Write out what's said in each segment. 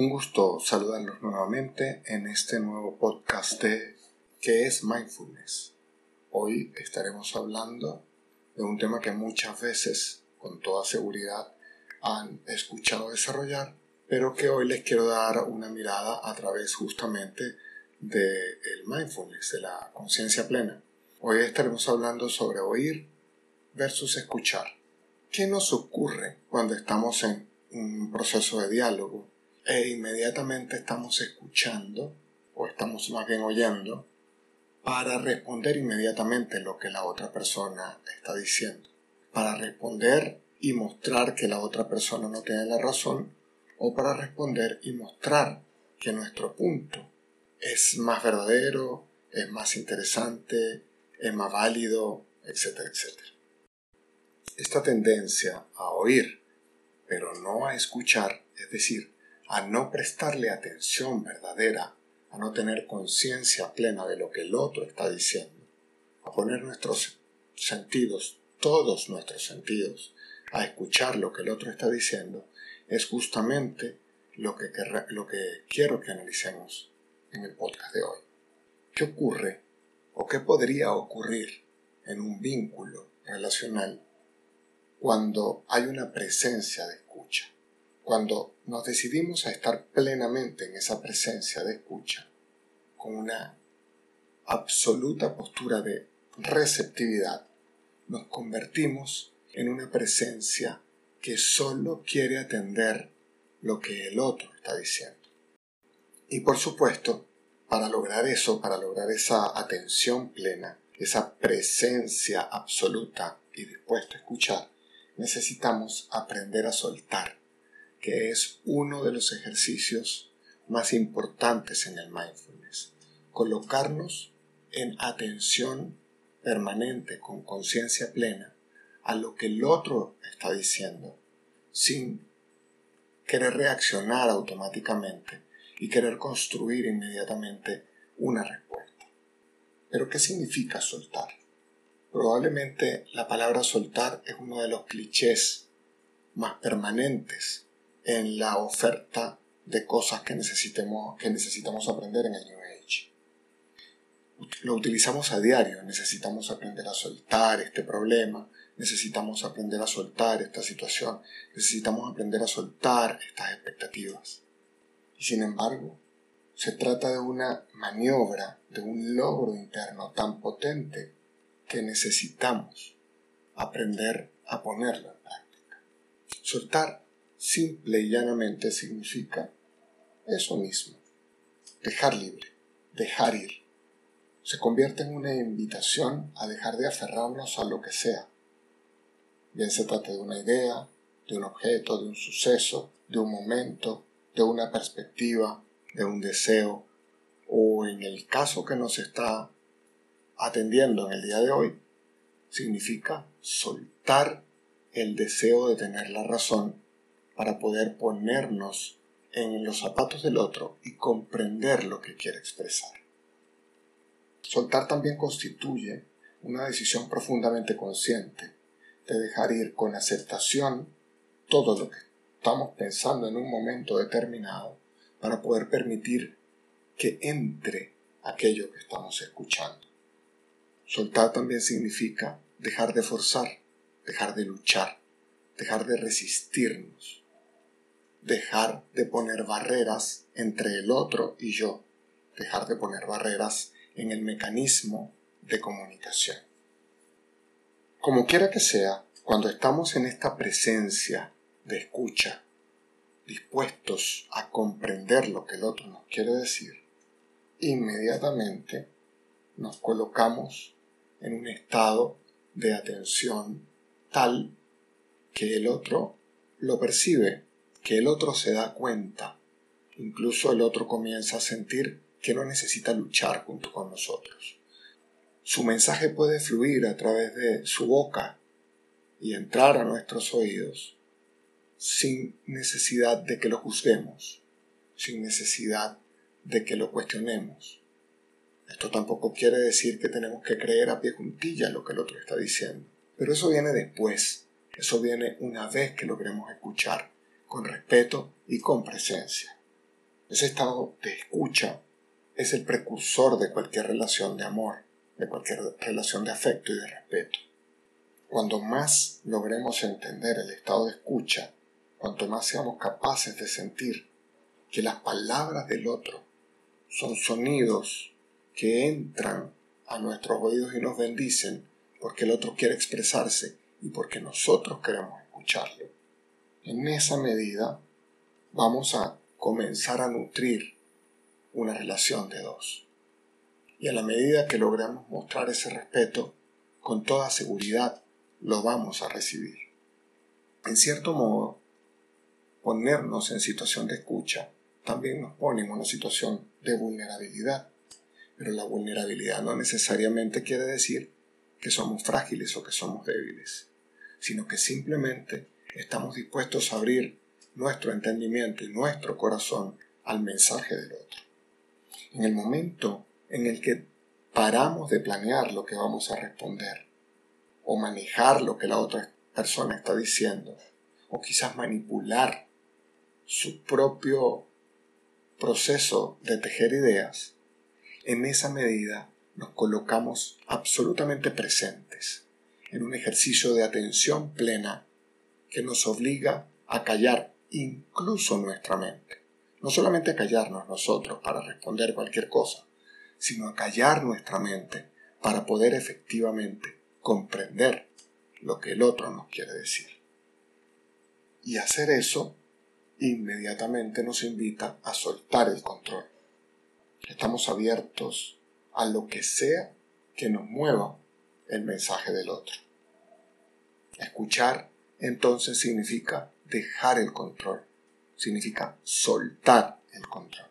Un gusto saludarlos nuevamente en este nuevo podcast de ¿Qué es mindfulness? Hoy estaremos hablando de un tema que muchas veces, con toda seguridad, han escuchado desarrollar, pero que hoy les quiero dar una mirada a través justamente del mindfulness, de la conciencia plena. Hoy estaremos hablando sobre oír versus escuchar. ¿Qué nos ocurre cuando estamos en un proceso de diálogo e inmediatamente estamos escuchando o estamos más bien oyendo para responder inmediatamente lo que la otra persona está diciendo? Para responder y mostrar que la otra persona no tiene la razón o para responder y mostrar que nuestro punto es más verdadero, es más interesante, es más válido, etcétera, etcétera. Esta tendencia a oír, pero no a escuchar, es decir, a no prestarle atención verdadera, a no tener conciencia plena de lo que el otro está diciendo, a poner nuestros sentidos, todos nuestros sentidos, a escuchar lo que el otro está diciendo, es justamente lo que, quiero que analicemos en el podcast de hoy. ¿Qué ocurre o qué podría ocurrir en un vínculo relacional cuando hay una presencia de escucha? Cuando nos decidimos a estar plenamente en esa presencia de escucha, con una absoluta postura de receptividad, nos convertimos en una presencia que solo quiere atender lo que el otro está diciendo. Y por supuesto, para lograr eso, para lograr esa atención plena, esa presencia absoluta y dispuesto a escuchar, necesitamos aprender a soltar, que es uno de los ejercicios más importantes en el mindfulness. Colocarnos en atención permanente, con conciencia plena, a lo que el otro está diciendo, sin querer reaccionar automáticamente y querer construir inmediatamente una respuesta. Pero ¿qué significa soltar? Probablemente la palabra soltar es uno de los clichés más permanentes en la oferta de cosas que necesitemos, que necesitamos aprender en el New Age. Lo utilizamos a diario, necesitamos aprender a soltar este problema, necesitamos aprender a soltar esta situación, necesitamos aprender a soltar estas expectativas. Y sin embargo, se trata de una maniobra, de un logro interno tan potente que necesitamos aprender a ponerlo en práctica. Soltar simple y llanamente significa eso mismo, dejar libre, dejar ir. Se convierte en una invitación a dejar de aferrarnos a lo que sea, bien se trate de una idea, de un objeto, de un suceso, de un momento, de una perspectiva, de un deseo, o en el caso que nos está atendiendo en el día de hoy, significa soltar el deseo de tener la razón para poder ponernos en los zapatos del otro y comprender lo que quiere expresar. Soltar también constituye una decisión profundamente consciente de dejar ir con aceptación todo lo que estamos pensando en un momento determinado para poder permitir que entre aquello que estamos escuchando. Soltar también significa dejar de forzar, dejar de luchar, dejar de resistirnos, dejar de poner barreras entre el otro y yo, dejar de poner barreras en el mecanismo de comunicación. Como quiera que sea, cuando estamos en esta presencia de escucha, dispuestos a comprender lo que el otro nos quiere decir, inmediatamente nos colocamos en un estado de atención tal que el otro lo percibe, que el otro se da cuenta, incluso el otro comienza a sentir que no necesita luchar junto con nosotros. Su mensaje puede fluir a través de su boca y entrar a nuestros oídos sin necesidad de que lo juzguemos, sin necesidad de que lo cuestionemos. Esto tampoco quiere decir que tenemos que creer a pie juntilla lo que el otro está diciendo, pero eso viene después, eso viene una vez que logremos escuchar con respeto y con presencia. Ese estado de escucha es el precursor de cualquier relación de amor, de cualquier relación de afecto y de respeto. Cuando más logremos entender el estado de escucha, cuanto más seamos capaces de sentir que las palabras del otro son sonidos que entran a nuestros oídos y nos bendicen porque el otro quiere expresarse y porque nosotros queremos escucharlo. En esa medida vamos a comenzar a nutrir una relación de dos. Y a la medida que logramos mostrar ese respeto, con toda seguridad lo vamos a recibir. En cierto modo, ponernos en situación de escucha también nos pone en una situación de vulnerabilidad. Pero la vulnerabilidad no necesariamente quiere decir que somos frágiles o que somos débiles, sino que simplemente estamos dispuestos a abrir nuestro entendimiento y nuestro corazón al mensaje del otro. En el momento en el que paramos de planear lo que vamos a responder, o manejar lo que la otra persona está diciendo, o quizás manipular su propio proceso de tejer ideas, en esa medida nos colocamos absolutamente presentes en un ejercicio de atención plena que nos obliga a callar incluso nuestra mente. No solamente a callarnos nosotros para responder cualquier cosa, sino a callar nuestra mente para poder efectivamente comprender lo que el otro nos quiere decir. Y hacer eso inmediatamente nos invita a soltar el control. Estamos abiertos a lo que sea que nos mueva el mensaje del otro. Escuchar entonces significa dejar el control, significa soltar el control.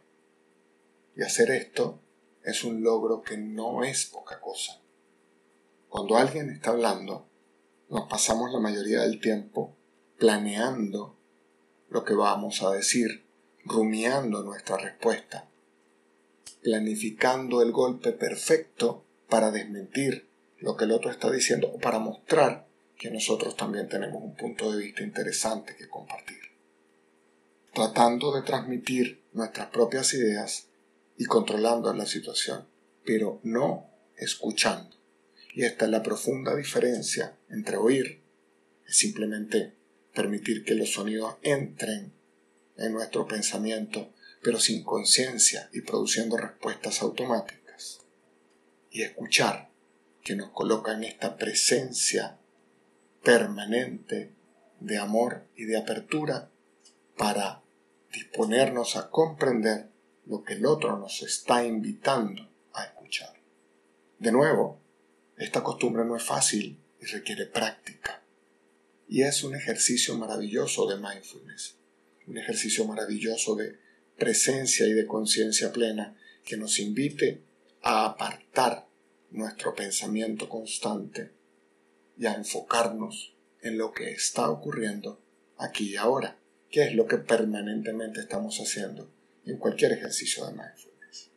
Y hacer esto es un logro que no es poca cosa. Cuando alguien está hablando, nos pasamos la mayoría del tiempo planeando lo que vamos a decir, rumiando nuestra respuesta, planificando el golpe perfecto para desmentir lo que el otro está diciendo o para mostrar que nosotros también tenemos un punto de vista interesante que compartir. Tratando de transmitir nuestras propias ideas y controlando la situación, pero no escuchando. Y esta es la profunda diferencia entre oír, es simplemente permitir que los sonidos entren en nuestro pensamiento, pero sin conciencia y produciendo respuestas automáticas. Y escuchar, que nos coloca en esta presencia permanente de amor y de apertura para disponernos a comprender lo que el otro nos está invitando a escuchar. De nuevo, esta costumbre no es fácil y requiere práctica. Y es un ejercicio maravilloso de mindfulness, un ejercicio maravilloso de presencia y de conciencia plena que nos invite a apartar nuestro pensamiento constante y a enfocarnos en lo que está ocurriendo aquí y ahora, que es lo que permanentemente estamos haciendo en cualquier ejercicio de mindfulness.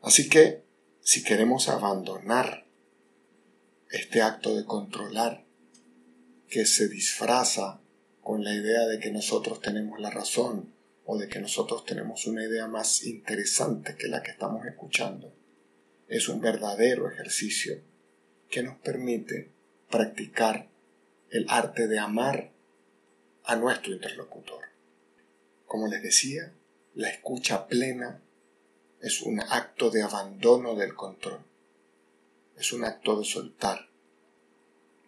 Así que, si queremos abandonar este acto de controlar que se disfraza con la idea de que nosotros tenemos la razón o de que nosotros tenemos una idea más interesante que la que estamos escuchando. Es un verdadero ejercicio que nos permite practicar el arte de amar a nuestro interlocutor. Como les decía, la escucha plena es un acto de abandono del control, es un acto de soltar.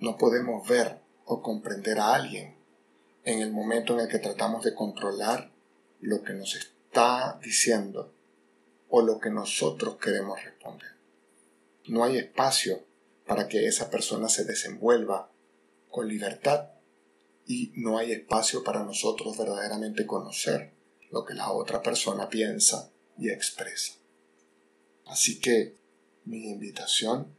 No podemos ver o comprender a alguien en el momento en el que tratamos de controlar lo que nos está diciendo o lo que nosotros queremos responder. No hay espacio para que esa persona se desenvuelva con libertad y no hay espacio para nosotros verdaderamente conocer lo que la otra persona piensa y expresa. Así que mi invitación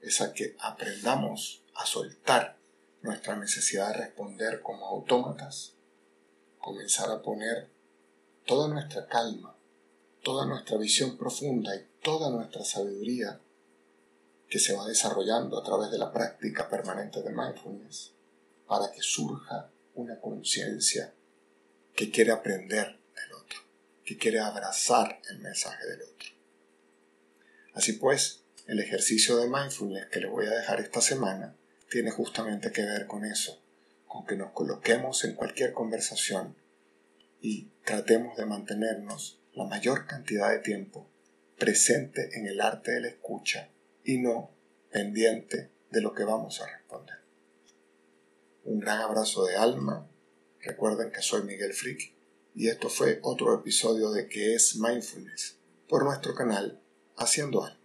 es a que aprendamos a soltar nuestra necesidad de responder como autómatas, comenzar a poner toda nuestra calma, toda nuestra visión profunda y toda nuestra sabiduría que se va desarrollando a través de la práctica permanente de mindfulness para que surja una conciencia que quiere aprender del otro, que quiere abrazar el mensaje del otro. Así pues, el ejercicio de mindfulness que les voy a dejar esta semana tiene justamente que ver con eso, con que nos coloquemos en cualquier conversación y tratemos de mantenernos la mayor cantidad de tiempo presente en el arte de la escucha y no pendiente de lo que vamos a responder. Un gran abrazo de alma. Recuerden que soy Miguel Frick y esto fue otro episodio de que es Mindfulness por nuestro canal Haciendo Algo.